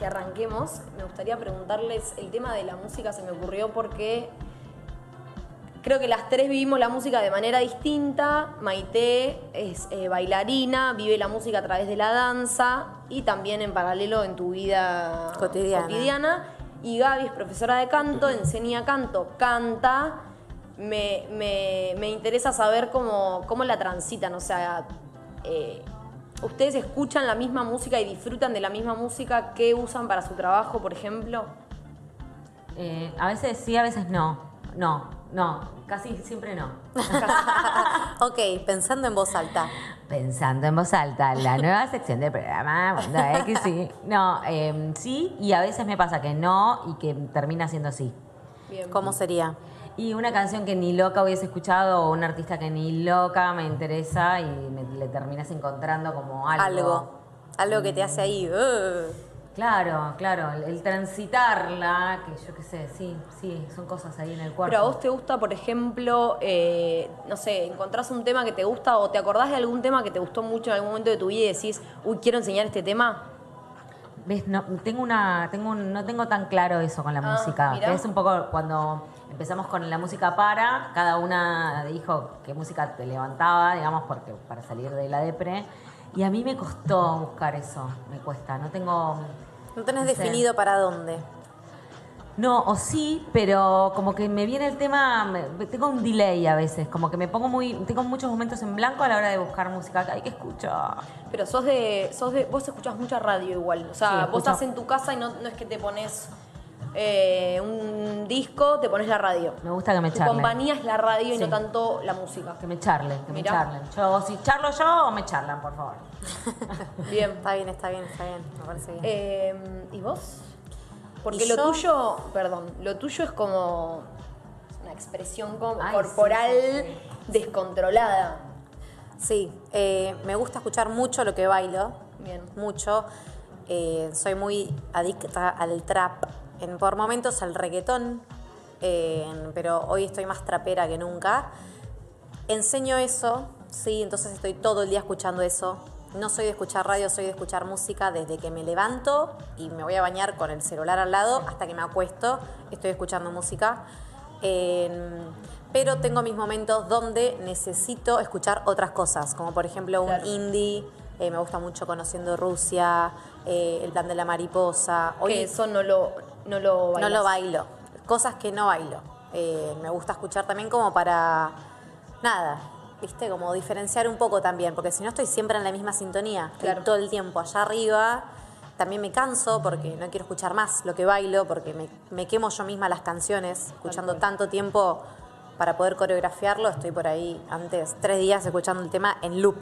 que arranquemos, me gustaría preguntarles, el tema de la música se me ocurrió porque creo que las tres vivimos la música de manera distinta. Maite es eh, bailarina, vive la música a través de la danza y también en paralelo en tu vida Cotidiana. cotidiana. Y Gaby es profesora de canto, enseña canto, canta. Me, me- me interesa saber cómo, cómo la transitan, o sea, eh, ¿ustedes escuchan la misma música y disfrutan de la misma música que usan para su trabajo, por ejemplo? Eh, a veces sí, a veces no. No, no, casi siempre no. Ok, pensando en voz alta. Pensando en voz alta, la nueva sección del programa Mundo X, sí. No, eh, sí, y a veces me pasa que no y que termina siendo sí. Bien. ¿Cómo sería? Y una canción que ni loca hubiese escuchado o un artista que ni loca me interesa y me- le terminas encontrando como algo. Algo. Algo que te hace ahí. "Ugh". Claro, claro, el, el transitarla, que yo qué sé, sí, sí, son cosas ahí en el cuerpo. Pero a vos te gusta, por ejemplo, eh, no sé, encontrás un tema que te gusta o te acordás de algún tema que te gustó mucho en algún momento de tu vida y decís, uy, quiero enseñar este tema. ¿Ves? No, tengo una, tengo un- no tengo tan claro eso con la Ah, música. mirá. Que es un poco cuando empezamos con la música para, cada una dijo qué música te levantaba, digamos, porque para salir de la depre. Y a mí me costó buscar eso, me cuesta. No tengo. No tenés No sé. definido para dónde. No, o sí, pero como que me viene el tema, tengo un delay a veces, como que me pongo muy, tengo muchos momentos en blanco a la hora de buscar música hay que escuchar. Pero sos de, sos de, vos escuchás mucha radio igual. O sea, Sí, vos escucho. estás en tu casa y no, no es que te pones eh, un disco, te pones la radio. Me gusta que me Tu charlen. compañía es la radio y no tanto la música. Que me charlen, que Mirá. me charlen. Yo, si charlo yo, me charlan, por favor. Bien. Está bien, está bien, está bien. Me parece bien. Eh, ¿Y vos? Porque ¿Y lo yo? tuyo, perdón, lo tuyo es como una expresión como Ay, corporal sí, sí, descontrolada. Sí, eh, me gusta escuchar mucho lo que bailo. Bien. Mucho. Eh, soy muy adicta al trap. En, por momentos al reggaetón. eh, pero hoy estoy más trapera que nunca. Enseño eso, sí, entonces estoy todo el día escuchando eso. No soy de escuchar radio, soy de escuchar música desde que me levanto y me voy a bañar con el celular al lado hasta que me acuesto. Estoy escuchando música. Eh, pero tengo mis momentos donde necesito escuchar otras cosas, como por ejemplo un Claro. indie. eh, me gusta mucho Conociendo Rusia, eh, El plan de la mariposa. Hoy que eso no lo, no lo no bailas. lo bailo. Cosas que no bailo. Eh, me gusta escuchar también como para. Nada. ¿Viste? Como diferenciar un poco también. Porque si no estoy siempre en la misma sintonía. Claro. todo el tiempo allá arriba. También me canso porque no quiero escuchar más lo que bailo. Porque me, me quemo yo misma las canciones. Escuchando tanto tiempo para poder coreografiarlo. Estoy por ahí antes, tres días escuchando el tema en loop.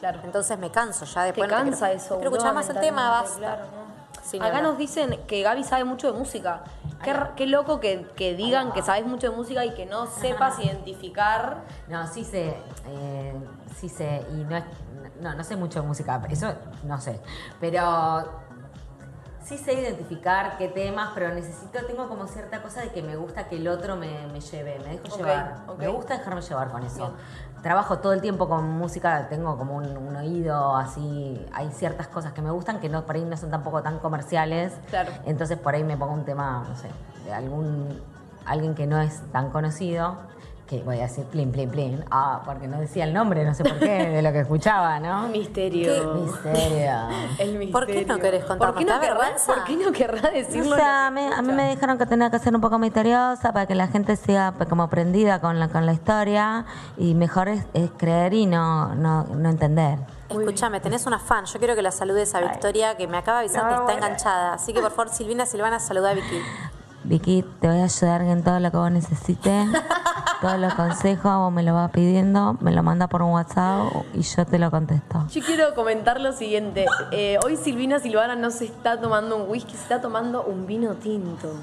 Claro. Entonces me canso ya Te después. no cansa quiero, eso. Quiero escuchar más el tema, basta. claro, ¿no? Sí, Acá nos dicen que Gaby sabe mucho de música. Qué loco que, que digan que sabes mucho de música y que no sepas identificar. No, sí sé, eh, sí sé, y no es, no, no sé mucho de música, eso no sé, pero sí sé identificar qué temas, pero necesito, tengo como cierta cosa de que me gusta que el otro me, me lleve, me dejo llevar, me gusta dejarme llevar con eso. Bien. Trabajo todo el tiempo con música, tengo como un, un oído así, hay ciertas cosas que me gustan que no, por ahí no son tampoco tan comerciales, Claro. entonces por ahí me pongo un tema, no sé, de algún, alguien que no es tan conocido, que voy a decir plin, plin, plin, ah, porque no decía el nombre, no sé por qué, de lo que escuchaba, ¿no? Misterio. Misterio. El misterio. ¿Por qué no querés contarnos? ¿Por qué no ¿Te da querrá? ¿por qué no querrá decirlo? sé, a mí, a mí me dijeron que tenía que ser un poco misteriosa para que la gente siga pues, como prendida con la, con la historia y mejor es, es creer y no, no, no entender. Escúchame, tenés una fan. Yo quiero que la saludes a Victoria, que me acaba de avisar No, que está enganchada. Así que por favor, Silvina, Silvana, saluda a Vicky. Vicky, te voy a ayudar en todo lo que vos necesites. Todos los consejos vos me lo vas pidiendo, me lo manda por un WhatsApp y yo te lo contesto. Yo quiero comentar lo siguiente. Eh, hoy Silvina Silvana no se está tomando un whisky, se está tomando un vino tinto.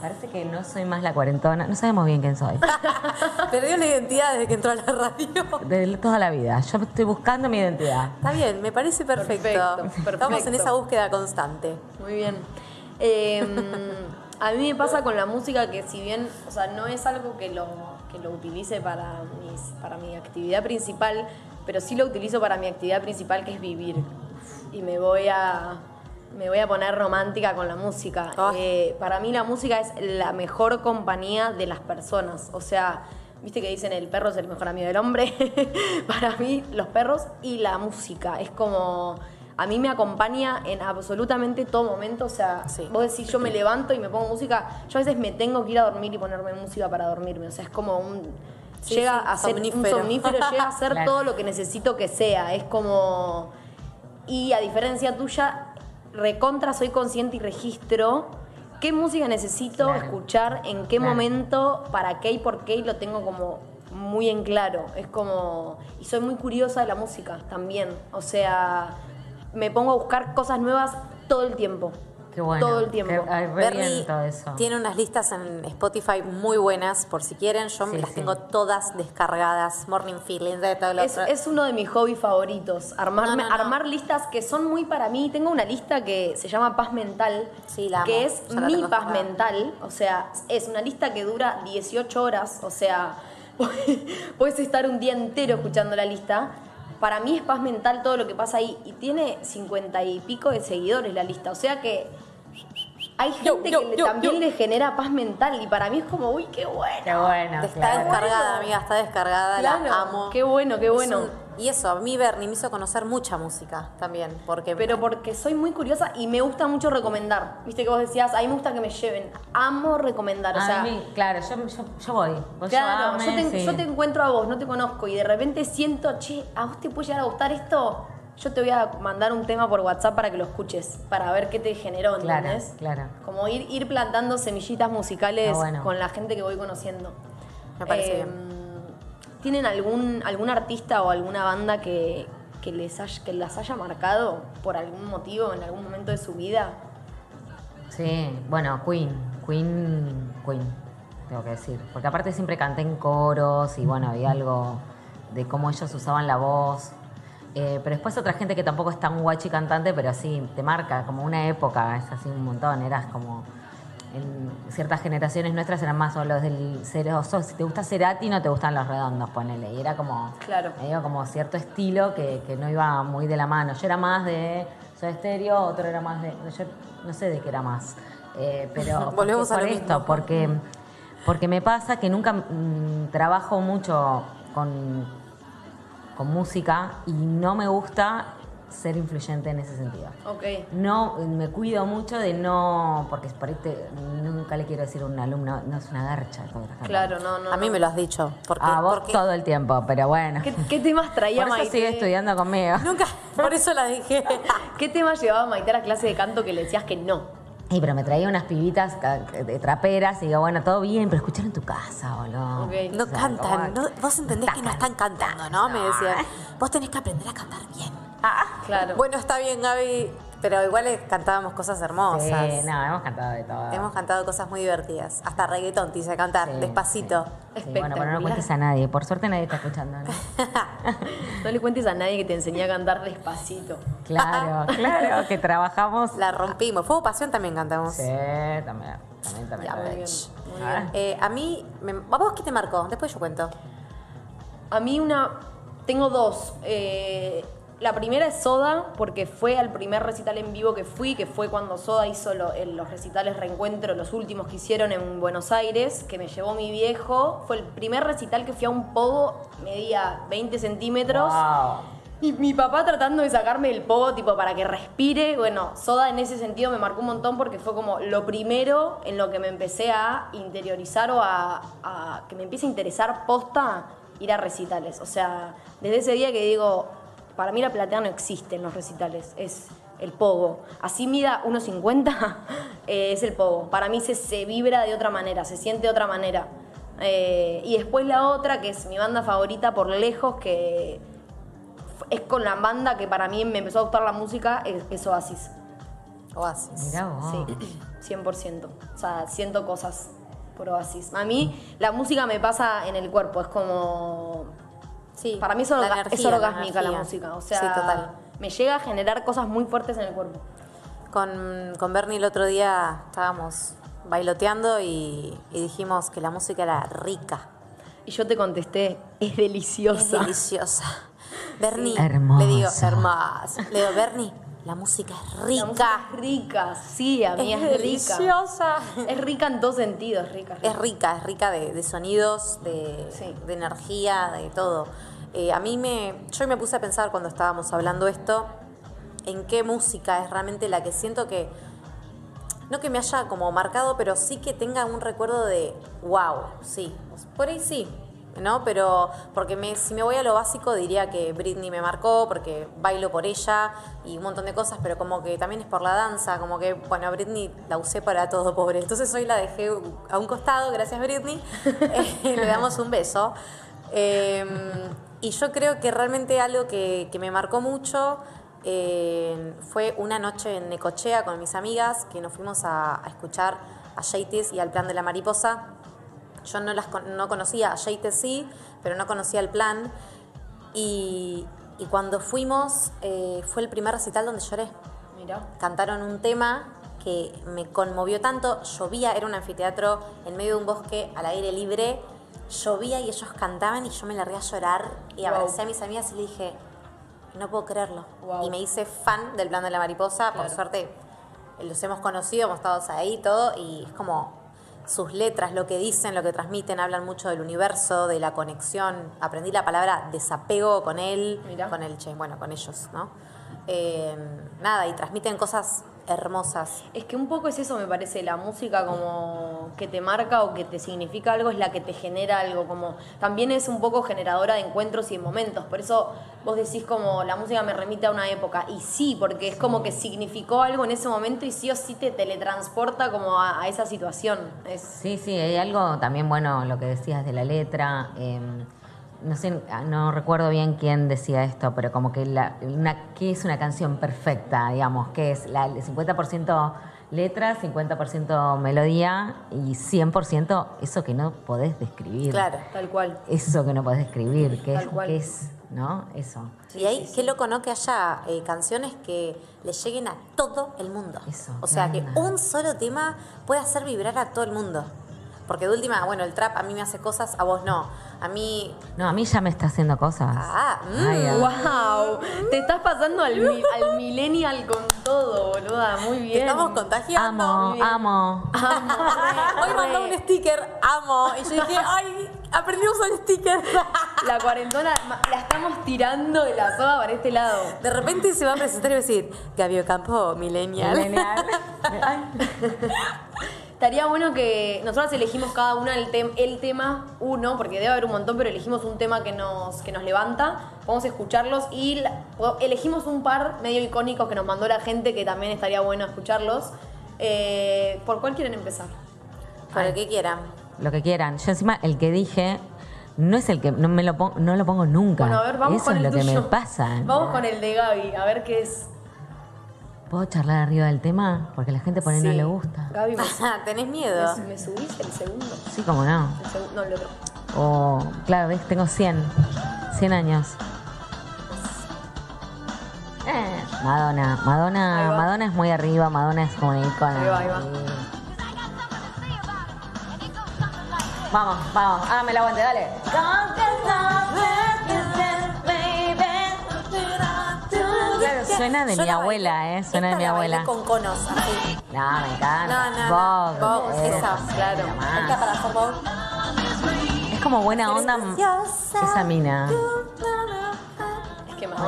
Parece que no soy más la cuarentona, no sabemos bien quién soy. Perdió la identidad desde que entró a la radio. De toda la vida. Yo estoy buscando mi identidad. Está bien, me parece perfecto. Perfecto, Estamos en esa búsqueda constante. Muy bien. Eh, a mí me pasa con la música que si bien, o sea, no es algo que lo, que lo utilice para, mis, para mi actividad principal, pero sí lo utilizo para mi actividad principal que es vivir. Y me voy a, me voy a poner romántica con la música. Ay. Eh, para mí la música es la mejor compañía de las personas. O sea, viste que dicen el perro es el mejor amigo del hombre. para mí los perros y la música. Es como... A mí me acompaña en absolutamente todo momento. O sea, Sí. vos decís, yo me levanto y me pongo música. Yo a veces me tengo que ir a dormir y ponerme música para dormirme. O sea, es como un... Sí, llega sí, a ser somnífero. un somnífero, llega a ser Claro. todo lo que necesito que sea. Es como... Y a diferencia tuya, recontra soy consciente y registro qué música necesito Claro. escuchar, en qué Claro. momento, para qué y por qué, y lo tengo como muy en claro. Es como... Y soy muy curiosa de la música también. O sea, me pongo a buscar cosas nuevas todo el tiempo. Qué bueno. Todo el tiempo. Bernie tiene unas listas en Spotify muy buenas, por si quieren. Yo Sí, las sí. tengo todas descargadas. Morning Feelings, de todo lo Es, otro. es uno de mis hobbies favoritos, armarme, No, no, no. armar listas que son muy para mí. Tengo una lista que se llama Paz Mental, Sí, la amo. que es la mi paz mental. O sea, es una lista que dura 18 horas. O sea, puedes estar un día entero escuchando la lista. Para mí es paz mental todo lo que pasa ahí. Y tiene 50 y pico de seguidores la lista. O sea que hay gente yo, que le- yo, también yo. le genera paz mental. Y para mí es como, uy, qué bueno. Qué bueno. Está claro. descargada, amiga, está descargada, Claro, la amo. qué bueno, qué Es bueno. Y eso, a mí Bernie me hizo conocer mucha música también, porque Pero porque soy muy curiosa y me gusta mucho recomendar. Viste que vos decías, a mí me gusta que me lleven. Amo recomendar. O A sea, mí, claro, yo, yo, yo voy. Vos claro, llamame, yo te, sí. yo te encuentro a vos, no te conozco y de repente siento, che, a vos te puede llegar a gustar esto. Yo te voy a mandar un tema por WhatsApp para que lo escuches, para ver qué te generó, Claro, ¿entendés? claro. Como ir, ir plantando semillitas musicales bueno. con la gente que voy conociendo. Me parece Eh, bien. ¿Tienen algún, algún artista o alguna banda que, que les que las haya marcado por algún motivo en algún momento de su vida? Sí, bueno, Queen, Queen, Queen, tengo que decir. Porque aparte siempre canté en coros y bueno, había algo de cómo ellos usaban la voz. Eh, pero después otra gente que tampoco es tan guachi cantante, pero sí, te marca como una época, es así un montón, eras como... En ciertas generaciones nuestras eran más o los del cero, si te gusta Cerati no te gustan los redondos, ponele. Y era como, Claro. medio como cierto estilo que, que no iba muy de la mano. Yo era más de Soda Stereo, otro era más de. Yo no sé de qué era más. Eh, pero. Volvemos a lo por mismo. esto, porque, porque me pasa que nunca mm, trabajo mucho con, con música y no me gusta ser influyente en ese sentido. Ok. No, me cuido mucho de no, porque por ahí te- nunca le quiero decir a un alumno, no es una garcha. todo lo que estás cantando". Claro, no, no. a mí no. me lo has dicho. Porque, A vos porque todo el tiempo, pero bueno. ¿Qué, qué temas traía Por eso Maite? sigue estudiando conmigo. Nunca, por eso la dije. ¿Qué temas llevaba Maite a la clase de canto que le decías que no? Y pero me traía unas pibitas ca- de traperas y digo, bueno, todo bien, pero escuchar en tu casa, boludo. Ok. No O sea, cantan, como- no- vos entendés que no están cantando, ¿no? Me decía. Vos tenés que aprender a cantar bien. Claro. Bueno, está bien, Gaby, pero igual cantábamos cosas hermosas. Sí, no, hemos cantado de todo. Hemos cantado cosas muy divertidas. Hasta reggaetón te hice cantar, Sí, despacito. sí. Sí, bueno, pero no lo cuentes a nadie. Por suerte nadie está escuchando, ¿no? No le cuentes a nadie que te enseñé a cantar despacito. Claro, claro, que trabajamos. La rompimos. Fuego Pasión también cantamos. Sí, también, también, también. Ya, muy bien, muy Ah, bien. Eh, a mí, me- ¿a vos qué te marcó? Después yo cuento. A mí una... Tengo dos. Eh, la primera es Soda, porque fue al primer recital en vivo que fui, que fue cuando Soda hizo lo- los recitales reencuentro, los últimos que hicieron en Buenos Aires, que me llevó mi viejo. Fue el primer recital que fui a un pogo, medía 20 centímetros. Wow. Y mi papá tratando de sacarme el pogo, tipo, para que respire. Bueno, Soda en ese sentido me marcó un montón porque fue como lo primero en lo que me empecé a interiorizar o a, a- que me empiece a interesar posta ir a recitales. O sea, desde ese día que digo, para mí la platea no existe en los recitales, es el pogo. Así mida 1,50, eh, es el pogo. Para mí se, se vibra de otra manera, se siente de otra manera. Eh, y después la otra, que es mi banda favorita por lejos, que es con la banda que para mí me empezó a gustar la música, es, es Oasis. Oasis. Mirá vos. Sí, 100%. O sea, siento cosas por Oasis. A mí la música me pasa en el cuerpo, es como... Sí, Para mí es, la orga- energía, es la orgásmica la, energía. música. O sea, sí, total. me llega a generar cosas muy fuertes en el cuerpo. Con, con Bernie el otro día estábamos bailoteando y, y dijimos que la música era rica. Y yo te contesté, es Es deliciosa. deliciosa. Bernie, Hermosa. le digo, hermosa. Le digo, Bernie, la música es La rica. música es rica, sí, a mí Es es, rica. deliciosa. Es rica en dos sentidos, rica. rica. Es rica, es rica de, de sonidos, de, Sí. de energía, de todo. Eh, a mí me. Yo me puse a pensar cuando estábamos hablando esto, en qué música es realmente la que siento que. No que me haya como marcado, pero sí que tenga un recuerdo de wow, sí. Por ahí sí, ¿no? Pero porque si me voy a lo básico diría que Britney me marcó, porque bailo por ella y un montón de cosas, pero como que también es por la danza, como que, bueno, Britney la usé para todo, pobre. Entonces hoy la dejé a un costado, gracias Britney. Eh, Le damos un beso. Eh, y yo creo que realmente algo que, que me marcó mucho eh, fue una noche en Necochea con mis amigas que nos fuimos a, escuchar a Jaitis y al plan de la mariposa. Yo no, las, no conocía a Jaitis sí, pero no conocía el plan. Y, y cuando fuimos eh, fue el primer recital donde lloré cantaron un tema que me conmovió tanto. Llovía, era un anfiteatro en medio de un bosque al aire libre. Llovía y ellos cantaban y yo me largué a llorar y Wow. abracé a mis amigas y le dije, no puedo creerlo. Wow. Y me hice fan del plan de la mariposa. Por suerte los hemos conocido, hemos estado ahí y todo. Y es como sus letras, lo que dicen, lo que transmiten, hablan mucho del universo, de la conexión. Aprendí la palabra desapego con él, Mirá. con el che, bueno, con ellos, ¿no? Eh, nada, y transmiten cosas hermosas. Es que un poco es eso, me parece, la música como que te marca o que te significa algo es la que te genera algo, como también es un poco generadora de encuentros y de momentos, por eso vos decís como la música me remite a una época, y sí, porque es como que significó algo en ese momento y sí o sí te teletransporta como a, a esa situación. Es, Sí, sí, hay algo también bueno, lo que decías de la letra. eh, no sé, no recuerdo bien quién decía esto, pero como que la, una, ¿qué es una canción perfecta? Digamos, que es la, el 50% letra, 50% melodía y 100% eso que no podés describir. Claro. tal cual. Eso que no podés describir, que es, que es, ¿no? Eso. y ahí, qué loco, ¿no? Que haya eh, canciones que le lleguen a todo el mundo. Eso, O sea, que un solo tema puede hacer vibrar a todo el mundo. Porque de última, bueno, el trap a mí me hace cosas, a vos no. A mí. No, a mí ya me está haciendo cosas. Ah, mm. Ay. ¡Wow! Te estás pasando al, mi- al millennial con todo, boluda. Muy Te bien. estamos contagiando. Amo, bien. amo. Hoy mandó un sticker, amo. Y yo dije, ay, aprendí a usar sticker. La cuarentona la estamos tirando de la soga para este lado. De repente se va a presentar y va a decir, Gaby Campo, millennial. Millennial. Ay. Estaría bueno que nosotros elegimos cada una el, tem- el tema, uno, porque debe haber un montón, pero elegimos un tema que nos, que nos levanta. Vamos a escucharlos y elegimos un par medio icónicos que nos mandó la gente que también estaría bueno escucharlos. Eh, ¿Por cuál quieren empezar? Por el que quieran. Lo que quieran. Yo encima, el que dije, no es el que no me lo pongo, no lo pongo nunca. Bueno, a ver, vamos Eso con es el lo que me tuyo. pasa. Vamos con el de Gaby, a ver qué es. ¿Puedo charlar arriba del tema? Porque la gente pone no Sí. le gusta. Gaby, ¿me, ¿Tenés miedo? me- me subís el segundo? Sí, como no. El no, el otro. O, claro, ves, tengo 100. 100 años. Eh, Madonna. Ahí Madonna. Madonna es muy arriba, Madonna es como una icona. Ahí va, ahí va. Vamos, vamos, hágame el aguante, dale. Suena de Yo mi la abuela. ¿eh? Suena de mi abuela. con conos, así. No, me encanta. No, no. Vogue, Vogue, eh, esa, claro. la más. Esta para Vogue. Es como buena onda preciosa. esa mina. Es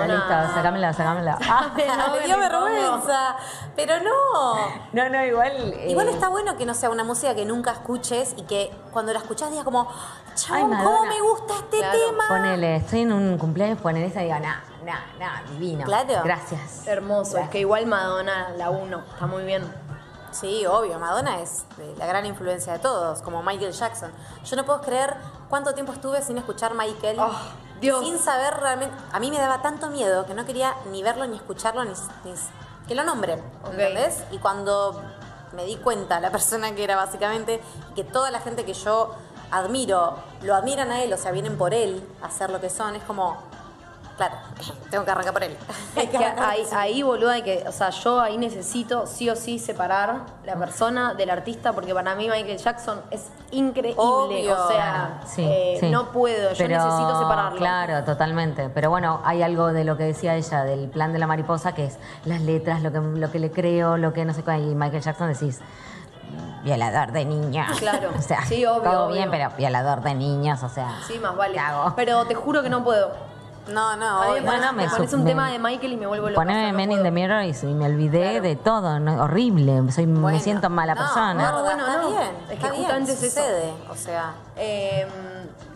listo, sacámela, sacámela. Ah, No, Me dio vergüenza. Pero no. no, no, igual. eh, Igual está bueno que no sea una música que nunca escuches y que cuando la escuchás digas como, Ay, chabón, ¿cómo me gusta este Claro. tema? Ponele, estoy en un cumpleaños, poner esa y diga, nah, nah, nah, divino. Claro. Gracias. Hermoso, es que igual Madonna, la uno, está muy bien. Sí, obvio, Madonna es eh, la gran influencia de todos, como Michael Jackson. Yo no puedo creer cuánto tiempo estuve sin escuchar Michael, Oh, Dios. sin saber realmente. A mí me daba tanto miedo que no quería ni verlo, ni escucharlo, ni, ni que lo nombren, Ok. ¿entendés? Y cuando me di cuenta la persona que era básicamente, que toda la gente que yo admiro, lo admiran a él, o sea, vienen por él a hacer lo que son, es como, Claro, tengo que arrancar por él. Es que ahí, ahí, boludo, hay que, o sea, yo ahí necesito sí o sí separar la persona del artista porque para mí Michael Jackson es increíble, Obvio. o sea, Sí, eh, sí. no puedo, yo Pero, necesito separarlo. Claro, totalmente. Pero bueno, hay algo de lo que decía ella, del plan de la mariposa, que es las letras, lo que, lo que le creo, lo que no sé cuál. Y Michael Jackson decís, violador de niños. Claro. o sea, Sí, obvio, todo obvio. bien, pero violador de niños, o sea. Sí, más vale. Pero te juro que no puedo. No, no, A mí me parece, no, me su- un me- tema de Michael y me vuelvo loca. Poneme no Men in the Mirror y, y me olvidé Claro. de todo. no- horrible. Soy, me siento mala no, persona. gorda, bueno, está no. bien. Es que está bien, justamente es eso. sucede. O sea. Eh,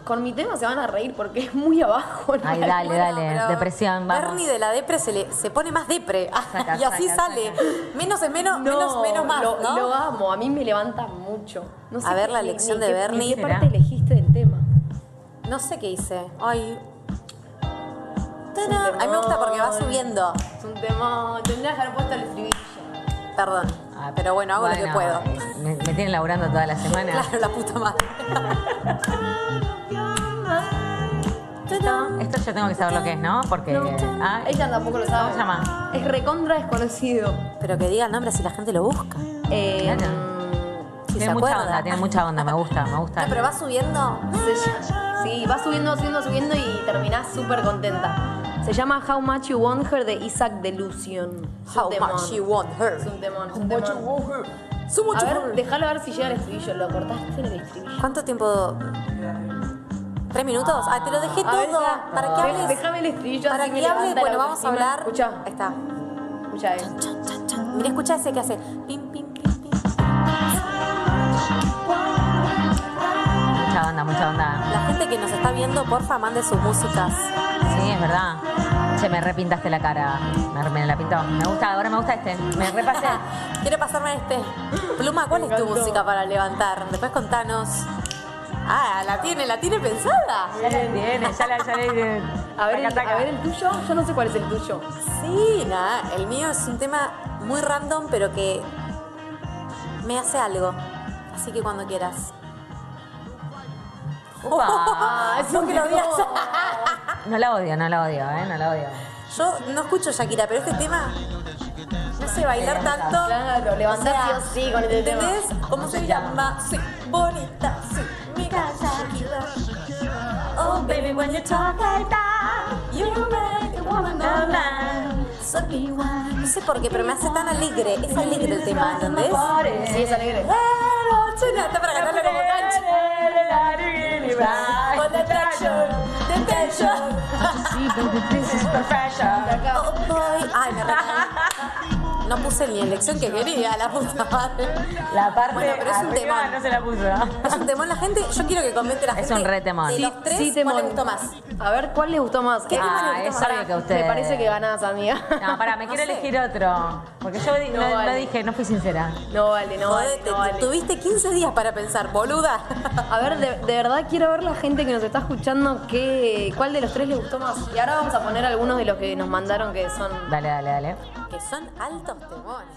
con mi tema se van a reír porque es muy abajo. ¿no? Ay, dale, Bueno, dale. Depresión, vamos. Bernie de la depre se, le, se pone más depre. Saca, y así saca, sale. saca. Menos es menos, No, menos, menos más, lo, ¿no? lo amo, a mí me levanta mucho. No sé A ver qué- la ni de Bernie. ni ¿Qué parte elegiste del tema? No sé qué hice. Ay. A mí me gusta porque va temón. subiendo. Es un tema. Tendrías que haber puesto el estribillo. Perdón. Ah, Pero bueno, hago lo que puedo. Me, me tienen laburando toda la semana. Claro, la puta madre. Esto yo tengo que saber lo que es, ¿no? Porque. ah, Ella tampoco lo sabe. ¿Cómo se llama? Es recontra desconocido. Pero que diga el nombre si la gente lo busca. Eh, Claro. Si tiene se mucha acuerda. onda, tiene mucha onda, me gusta, me gusta. No, pero va subiendo. sí, va subiendo, subiendo, subiendo y terminás súper contenta. Se llama How Much You Want Her de Isaac Delusion. Es un How temón. much you want her. Es un temón, es How un much temón. you want her. So much A ver, her. déjalo ver si llega el estribillo. Lo cortaste en el estribillo. ¿Cuánto tiempo? ¿Tres minutos? Ah, te lo dejé A ver, todo. ya. ¿Para que Dej- hables? Déjame el estribillo Para así me que hables, bueno, vamos a autoestima. hablar. Escucha, Ahí está. escucha, eh. Chan, chan, chan. Mira, escucha ese que hace. Pim, pim, pim, pim. Mucha onda, mucha onda. La gente que nos está viendo, porfa, mande sus músicas. Sí, es verdad. Che, me repintaste la cara. Me, me la pintó. Me gusta, ahora me gusta este. Me repasé. Quiero pasarme este. Pluma, ¿cuál es tu música para levantar? Después contanos. Ah, la tiene, la tiene pensada. Ya la tiene, ya la, ya la A ver, el, a ver el tuyo. Yo no sé cuál es el tuyo. Sí, nada, el mío es un tema muy random, pero que me hace algo. Así que cuando quieras. Upa. es No un que lo digas. No la odio, no la odio, ¿eh? No la odio. Yo no escucho Shakira, pero este tema me hace bailar tanto. Claro, levantás sí o sí con este tema. ¿Entendés? ¿Cómo se llama? Sí, bonita, sí, mira Shakira. Oh, baby, when you talk like that, you make a woman go mad. So. No sé por qué, pero me hace tan alegre. Es alegre el tema, ¿entendés? Sí, es alegre. Está para cantarlo como cancha. On the attraction, the tension. Oh, boy. Ay, me recaí. No puse ni elección que quería, la puta madre. La parte Bueno, pero es un temón. no se la puso. Es un temón la gente. Yo quiero que comente la Es gente. un re temón. De Sí, los tres, sí, ¿cuál le gustó más? A ver, ¿cuál les gustó más? ¿Qué Ah, es gustó obvio que usted. Me parece que ganás, amiga. No, pará, me No quiero sé. elegir otro. Porque yo No dije, no fui sincera. No vale, no vale, Jodete, no vale. tuviste 15 días para pensar, boluda. A ver, de, de verdad quiero ver la gente que nos está escuchando qué, cuál de los tres les gustó más. Y ahora vamos a poner algunos de los que nos mandaron que son Dale, dale, dale. que son altos temores.